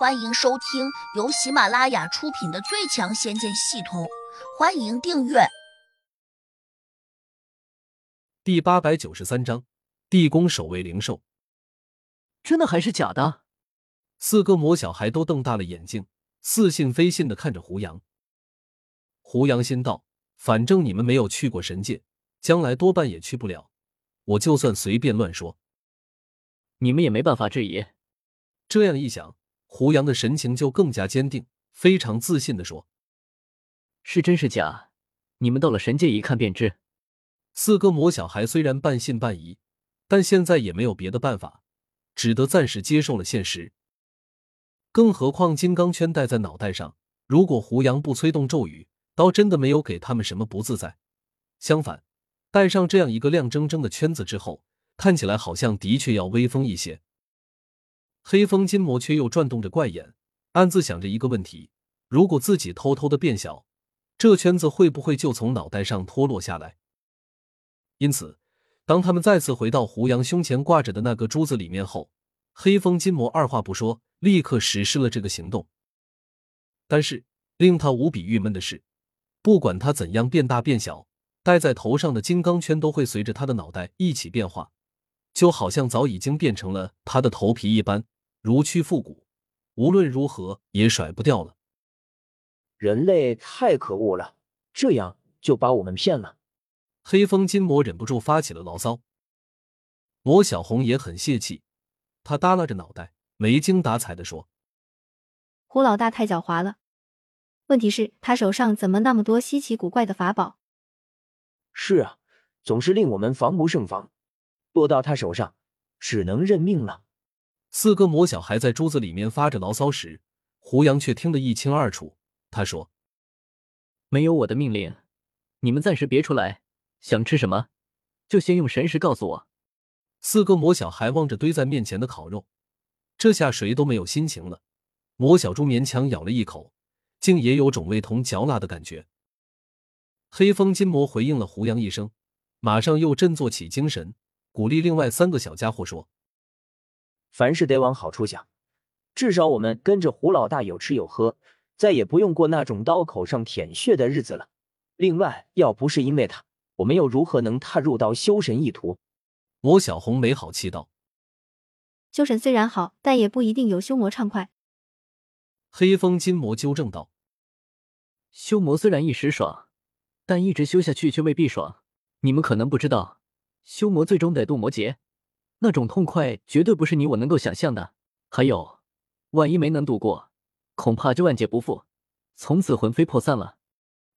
欢迎收听由喜马拉雅出品的《最强仙剑系统》，欢迎订阅。第八百九十三章，地宫守卫灵兽，真的还是假的？四个魔小孩都瞪大了眼睛，似信非信的看着胡杨。胡杨心道：反正你们没有去过神界，将来多半也去不了。我就算随便乱说，你们也没办法质疑。这样一想。胡杨的神情就更加坚定，非常自信的说：“是真是假，你们到了神界一看便知。”四个魔小孩虽然半信半疑，但现在也没有别的办法，只得暂时接受了现实。更何况金刚圈戴在脑袋上，如果胡杨不催动咒语，倒真的没有给他们什么不自在。相反，戴上这样一个亮铮铮的圈子之后，看起来好像的确要威风一些。黑风金魔却又转动着怪眼，暗自想着一个问题：如果自己偷偷的变小，这圈子会不会就从脑袋上脱落下来？因此，当他们再次回到胡杨胸前挂着的那个珠子里面后，黑风金魔二话不说，立刻实施了这个行动。但是，令他无比郁闷的是，不管他怎样变大变小，戴在头上的金刚圈都会随着他的脑袋一起变化。就好像早已经变成了他的头皮一般，如躯复骨，无论如何也甩不掉了。人类太可恶了，这样就把我们骗了。黑风金魔忍不住发起了牢骚。魔小红也很泄气，他耷拉着脑袋，没精打采的说：“胡老大太狡猾了，问题是，他手上怎么那么多稀奇古怪的法宝？是啊，总是令我们防不胜防。”落到他手上，只能认命了。四个魔小孩在珠子里面发着牢骚时，胡杨却听得一清二楚。他说：“没有我的命令，你们暂时别出来。想吃什么，就先用神识告诉我。”四个魔小孩望着堆在面前的烤肉，这下谁都没有心情了。魔小猪勉强咬了一口，竟也有种味同嚼蜡的感觉。黑风金魔回应了胡杨一声，马上又振作起精神。鼓励另外三个小家伙说：“凡事得往好处想，至少我们跟着胡老大有吃有喝，再也不用过那种刀口上舔血的日子了。另外，要不是因为他，我们又如何能踏入到修神一途？”魔小红没好气道：“修神虽然好，但也不一定有修魔畅快。”黑风金魔纠正道：“修魔虽然一时爽，但一直修下去却未必爽。你们可能不知道。”修魔最终得渡魔劫，那种痛快绝对不是你我能够想象的。还有，万一没能度过，恐怕就万劫不复，从此魂飞魄散了。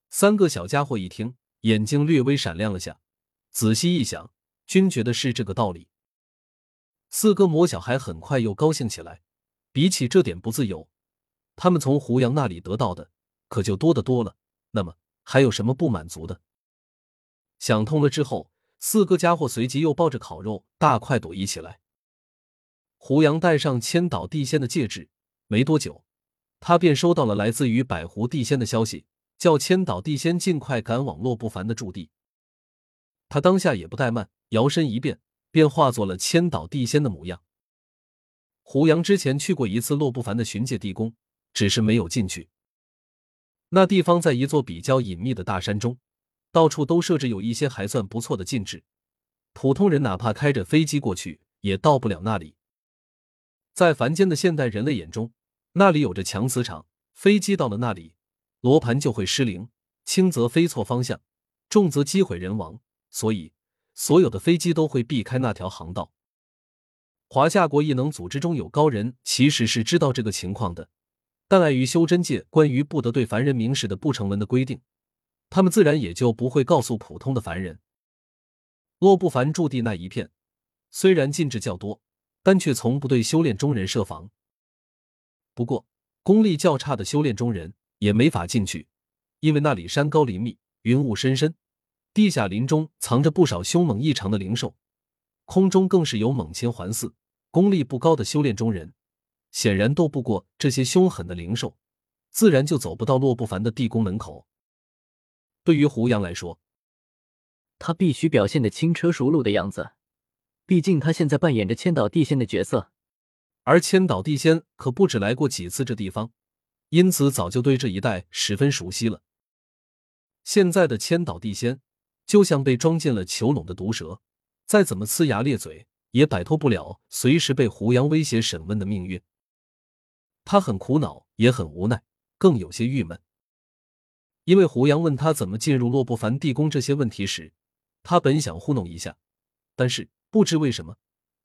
三个小家伙一听，眼睛略微闪亮了下，仔细一想，均觉得是这个道理。四个魔小孩很快又高兴起来，比起这点不自由，他们从胡杨那里得到的可就多得多了。那么还有什么不满足的？想通了之后。四个家伙随即又抱着烤肉大快朵颐起来。胡杨戴上千岛地仙的戒指，没多久，他便收到了来自于百湖地仙的消息，叫千岛地仙尽快赶往洛不凡的驻地。他当下也不怠慢，摇身一变，便化作了千岛地仙的模样。胡杨之前去过一次洛不凡的巡界地宫，只是没有进去。那地方在一座比较隐秘的大山中。到处都设置有一些还算不错的禁制，普通人哪怕开着飞机过去也到不了那里。在凡间的现代人类眼中，那里有着强磁场，飞机到了那里，罗盘就会失灵，轻则飞错方向，重则机毁人亡。所以，所有的飞机都会避开那条航道。华夏国异能组织中有高人其实是知道这个情况的，但碍于修真界关于不得对凡人明示的不成文的规定。他们自然也就不会告诉普通的凡人。洛不凡驻地那一片，虽然禁制较多，但却从不对修炼中人设防。不过，功力较差的修炼中人也没法进去，因为那里山高林密，云雾深深，地下林中藏着不少凶猛异常的灵兽，空中更是有猛禽环伺。功力不高的修炼中人，显然斗不过这些凶狠的灵兽，自然就走不到洛不凡的地宫门口。对于胡杨来说，他必须表现的轻车熟路的样子，毕竟他现在扮演着千岛地仙的角色。而千岛地仙可不止来过几次这地方，因此早就对这一带十分熟悉了。现在的千岛地仙就像被装进了囚笼的毒蛇，再怎么呲牙咧嘴，也摆脱不了随时被胡杨威胁审问的命运。他很苦恼，也很无奈，更有些郁闷。因为胡杨问他怎么进入洛不凡地宫这些问题时，他本想糊弄一下，但是不知为什么，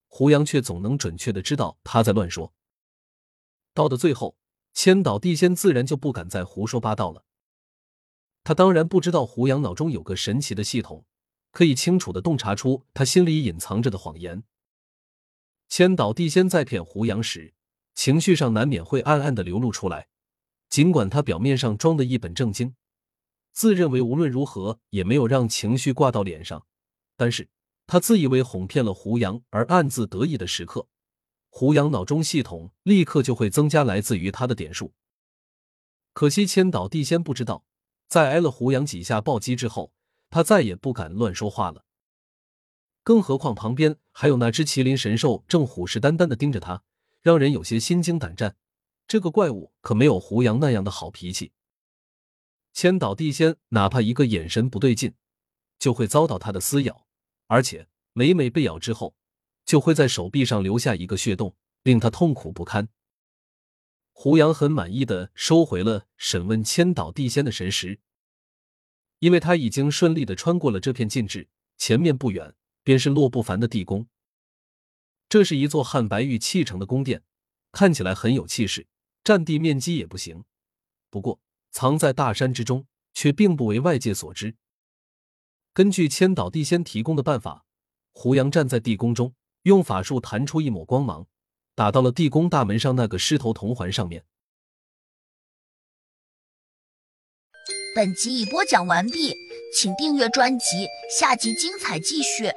胡杨却总能准确的知道他在乱说。到的最后，千岛地仙自然就不敢再胡说八道了。他当然不知道胡杨脑中有个神奇的系统，可以清楚的洞察出他心里隐藏着的谎言。千岛地仙在骗胡杨时，情绪上难免会暗暗的流露出来，尽管他表面上装的一本正经。自认为无论如何也没有让情绪挂到脸上，但是他自以为哄骗了胡杨而暗自得意的时刻，胡杨脑中系统立刻就会增加来自于他的点数。可惜千岛地仙不知道，在挨了胡杨几下暴击之后，他再也不敢乱说话了。更何况旁边还有那只麒麟神兽正虎视眈眈的盯着他，让人有些心惊胆战。这个怪物可没有胡杨那样的好脾气。千岛地仙哪怕一个眼神不对劲，就会遭到他的撕咬，而且每每被咬之后，就会在手臂上留下一个血洞，令他痛苦不堪。胡杨很满意的收回了审问千岛地仙的神识，因为他已经顺利的穿过了这片禁制，前面不远便是洛不凡的地宫。这是一座汉白玉砌成的宫殿，看起来很有气势，占地面积也不行，不过。藏在大山之中，却并不为外界所知。根据千岛地仙提供的办法，胡杨站在地宫中，用法术弹出一抹光芒，打到了地宫大门上那个狮头铜环上面。本集已播讲完毕，请订阅专辑，下集精彩继续。